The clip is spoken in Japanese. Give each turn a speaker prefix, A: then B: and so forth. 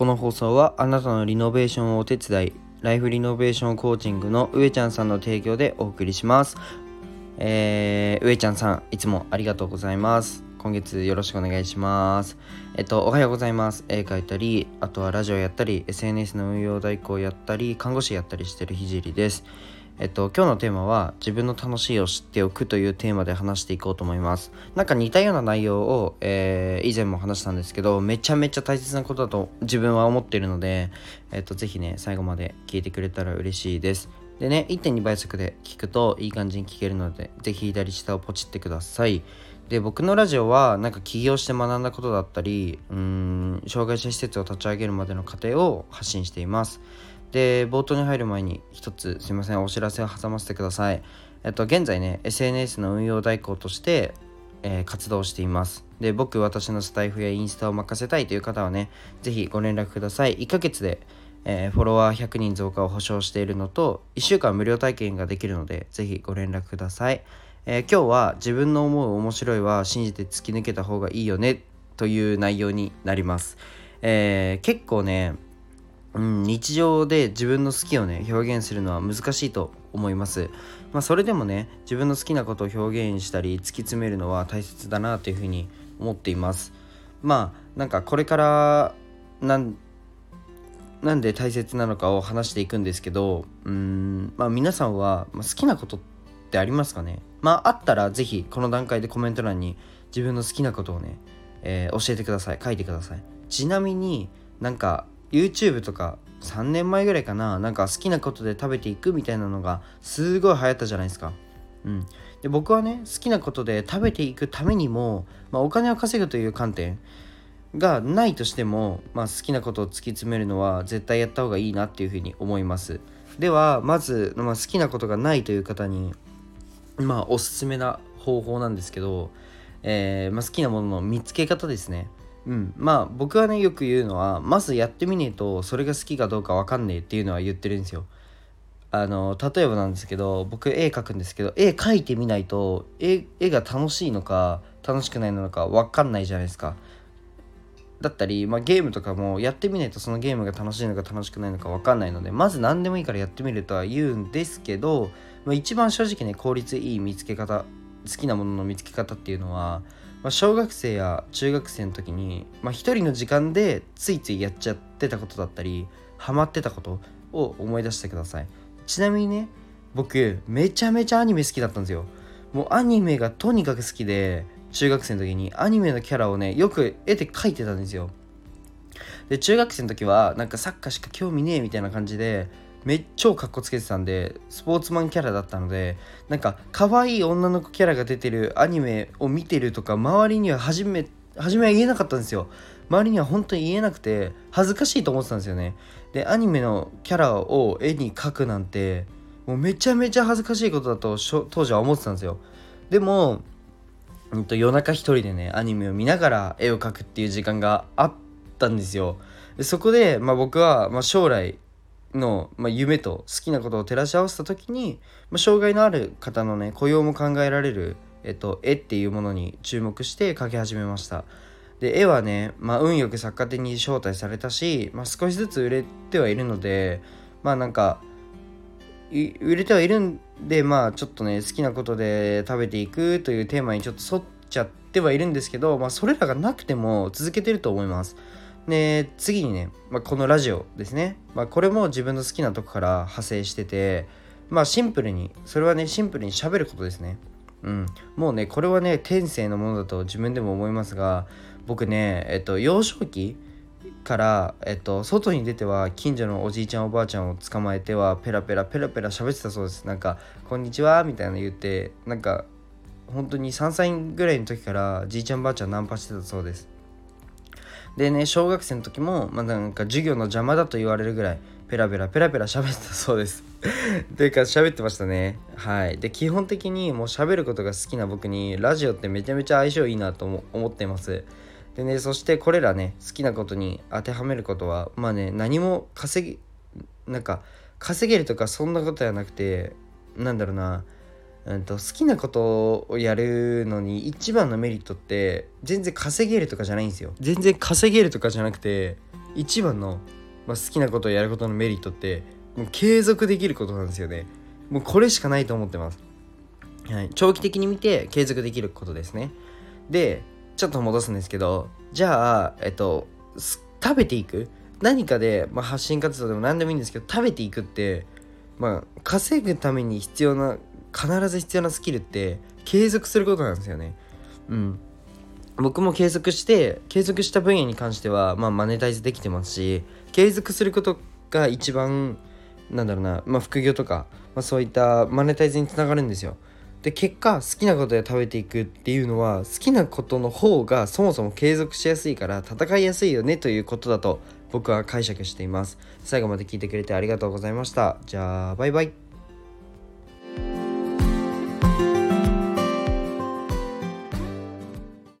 A: この放送はあなたのリノベーションをお手伝いライフリノベーションコーチングの上ちゃんさんの提供でお送りします。えー、上ちゃんさんいつもありがとうございます。今月よろしくお願いします。えっとおはようございます。絵描いたりあとはラジオやったり SNS の運用代行やったり看護師やったりしてるひじりです。えっと、今日のテーマは自分の楽しいを知っておくというテーマで話していこうと思います。なんか似たような内容を、えー、以前も話したんですけど、めちゃめちゃ大切なことだと自分は思っているので、えっと、ぜひね、最後まで聞いてくれたら嬉しいです。でね、1.2倍速で聞くといい感じに聞けるので、ぜひ左下をポチってください。で、僕のラジオは、なんか起業して学んだことだったり、うん、障害者施設を立ち上げるまでの過程を発信しています。で冒頭に入る前に一つすいませんお知らせを挟ませてください。えっと現在ね SNS の運用代行として、えー、活動しています。で僕私のスタイフやインスタを任せたいという方はね是非ご連絡ください。1ヶ月でえー、フォロワー100人増加を保証しているのと1週間無料体験ができるのでぜひご連絡ください、えー、今日は自分の思う面白いは信じて突き抜けた方がいいよねという内容になります、えー、結構ねうん、日常で自分の好きをね表現するのは難しいと思います。まあ、それでもね自分の好きなことを表現したり突き詰めるのは大切だなというふうに思っています。まあなんかこれからなんなんで大切なのかを話していくんですけどうんまあ皆さんは好きなことってありますかね？まああったら是非この段階でコメント欄に自分の好きなことをね、えー、教えてください書いてくださいちなみになんか YouTube とか3年前ぐらいかななんか好きなことで食べていくみたいなのがすごい流行ったじゃないですか。うん、で僕はね好きなことで食べていくためにも、まあ、お金を稼ぐという観点がないとしても、まあ、好きなことを突き詰めるのは絶対やった方がいいなっていうふうに思います。ではまず、まあ、好きなことがないという方にまあおすすめな方法なんですけど、えーまあ、好きなものの見つけ方ですね。うん、まあ僕はねよく言うのはまずやってみねえとそれが好きかどうか分かんねえっていうのは言ってるんですよ。あの例えばなんですけど僕絵描くんですけど絵描いてみないと絵絵が楽しいのか楽しくないのか分かんないじゃないですか。だったり、まあ、ゲームとかもやってみないとそのゲームが楽しいのか楽しくないのか分かんないのでまず何でもいいからやってみるとは言うんですけど、まあ、一番正直ね効率いい見つけ方好きなものの見つけ方っていうのはまあ、小学生や中学生の時に、まあ、一人の時間でついついやっちゃってたことだったりハマってたことを思い出してください。ちなみにね僕めちゃめちゃアニメ好きだったんですよ。もうアニメがとにかく好きで中学生の時にアニメのキャラをねよく絵で描いてたんですよ。で中学生の時はなんかサッカーしか興味ねえみたいな感じでめっちゃかっこつけてたんでスポーツマンキャラだったのでなんか可愛い女の子キャラが出てるアニメを見てるとか周りには初め初めは言えなかったんですよ。周りには本当に言えなくて恥ずかしいと思ってたんですよね。でアニメのキャラを絵に描くなんてもうめちゃめちゃ恥ずかしいことだと当時は思ってたんですよ。でも、うんと、夜中一人でねアニメを見ながら絵を描くっていう時間があったんですよ。でそこで、まあ、僕は、まあ、将来の、まあ、夢と好きなことを照らし合わせた時に、まあ、障害のある方のね雇用も考えられる、えっと、絵っていうものに注目して描き始めました。で絵はね、まあ、運よく作家展に招待されたし、まあ、少しずつ売れてはいるのでまあなんか売れてはいるんでまあちょっとね好きなことで食べていくというテーマにちょっと沿っちゃってはいるんですけど、まあ、それらがなくても続けてると思います。で次にね、まあ、このラジオですね、まあ、これも自分の好きなとこから派生しててまあシンプルにそれはねシンプルに喋ることですね。うん。もうねこれはね天性のものだと自分でも思いますが僕ねえっと幼少期から、えっと、外に出ては近所のおじいちゃんおばあちゃんを捕まえてはペラペラペラペラ喋ってたそうです。なんか「こんにちは」みたいなの言ってなんか本当に3歳ぐらいの時からじいちゃんばあちゃんナンパしてたそうです。でね小学生の時も、まあ、なんか授業の邪魔だと言われるぐらいペラペラペラペラ喋ってたそうです。というか喋ってましたね。はい。で基本的にもう喋ることが好きな僕にラジオってめちゃめちゃ相性いいなと思ってます。でねそしてこれらね好きなことに当てはめることはまあね何も稼ぎなんか稼げるとかそんなことはなくてなんだろうな。うんと、好きなことをやるのに一番のメリットって全然稼げるとかじゃないんですよ。全然稼げるとかじゃなくて一番の、まあ、好きなことをやることのメリットってもう継続できることなんですよね。もうこれしかないと思ってます、はい、長期的に見て継続できることですね。でちょっと戻すんですけどじゃあえっと食べていく？何かで、まあ、発信活動でも何でもいいんですけど食べていくってまあ稼ぐために必要な必ず必要なスキルって継続することなんですよね。うん。僕も継続して継続した分野に関しては、まあ、マネタイズできてますし継続することが一番なんだろうな、まあ、副業とか、まあ、そういったマネタイズにつながるんですよ。で結果好きなことで食べていくっていうのは好きなことの方がそもそも継続しやすいから戦いやすいよねということだと僕は解釈しています。最後まで聞いてくれてありがとうございました。じゃあバイバイ。